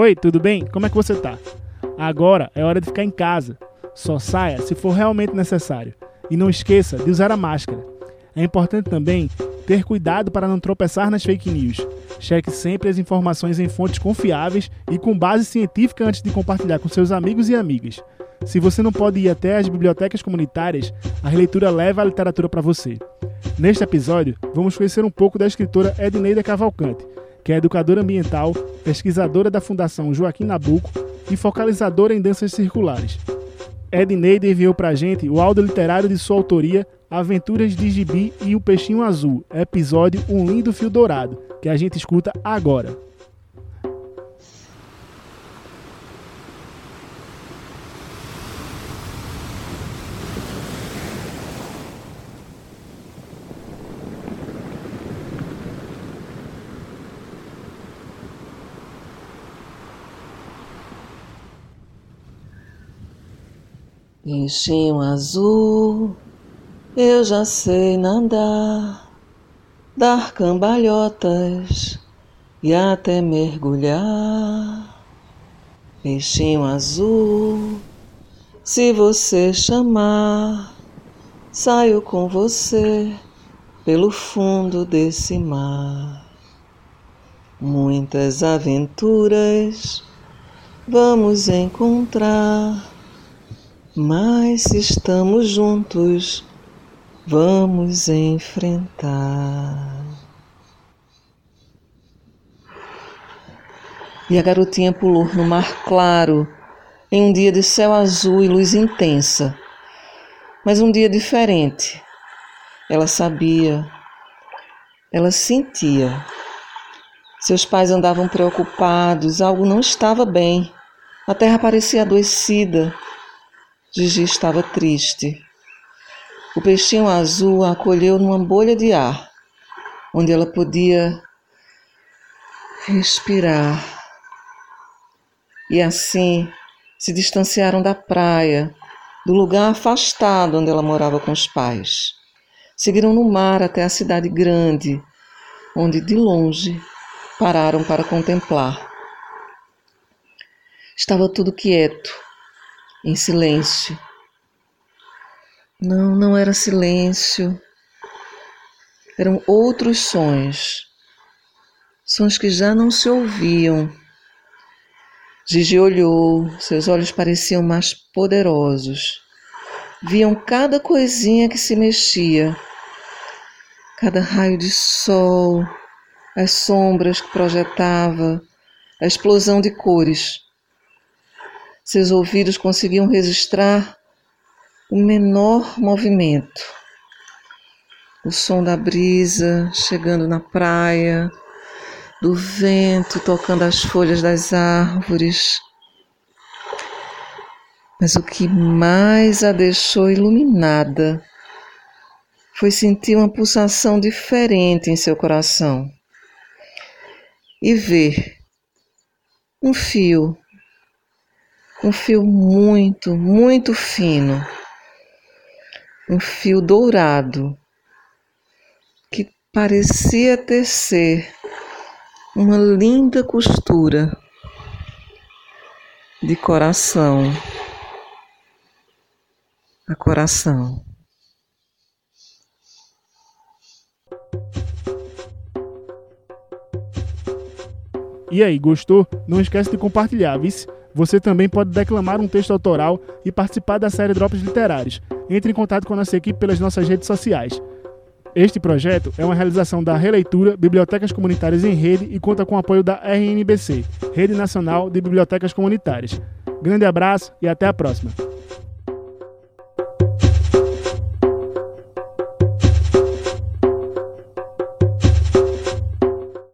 Oi, tudo bem? Como é que você tá? Agora é hora de ficar em casa. Só saia se for realmente necessário. E não esqueça de usar a máscara. É importante também ter cuidado para não tropeçar nas fake news. Cheque sempre as informações em fontes confiáveis e com base científica antes de compartilhar com seus amigos e amigas. Se você não pode ir até as bibliotecas comunitárias, a releitura leva a literatura para você. Neste episódio, vamos conhecer um pouco da escritora Edneida Cavalcante, que é educadora ambiental, pesquisadora da Fundação Joaquim Nabuco e focalizadora em danças circulares. Edneida enviou para a gente o áudio literário de sua autoria, Aventuras de Gibi e o Peixinho Azul, episódio Um Lindo Fio Dourado, que a gente escuta agora. Peixinho azul, eu já sei nadar, dar cambalhotas e até mergulhar. Peixinho azul, se você chamar, saio com você pelo fundo desse mar. Muitas aventuras vamos encontrar mas estamos juntos, vamos enfrentar. E a garotinha pulou no mar claro, em um dia de céu azul e luz intensa. Mas um dia diferente. Ela sabia, ela sentia. Seus pais andavam preocupados, algo não estava bem. A terra parecia adoecida Gigi estava triste. O peixinho azul a acolheu numa bolha de ar, onde ela podia respirar. E assim se distanciaram da praia, do lugar afastado onde ela morava com os pais. Seguiram no mar até a cidade grande, onde de longe pararam para contemplar. Estava tudo quieto em silêncio. Não, não era silêncio. Eram outros sons. Sons que já não se ouviam. Gigi olhou, seus olhos pareciam mais poderosos. Viam cada coisinha que se mexia, cada raio de sol, as sombras que projetava, a explosão de cores. Seus ouvidos conseguiam registrar o menor movimento. O som da brisa chegando na praia, do vento tocando as folhas das árvores. Mas o que mais a deixou iluminada foi sentir uma pulsação diferente em seu coração e ver um fio um fio muito, muito fino, um fio dourado que parecia tecer uma linda costura de coração a coração. E aí, gostou? Não esquece de compartilhar, vice? Você também pode declamar um texto autoral e participar da série Drops Literários. Entre em contato com a nossa equipe pelas nossas redes sociais. Este projeto é uma realização da Releitura Bibliotecas Comunitárias em Rede e conta com o apoio da RNBC, Rede Nacional de Bibliotecas Comunitárias. Grande abraço e até a próxima!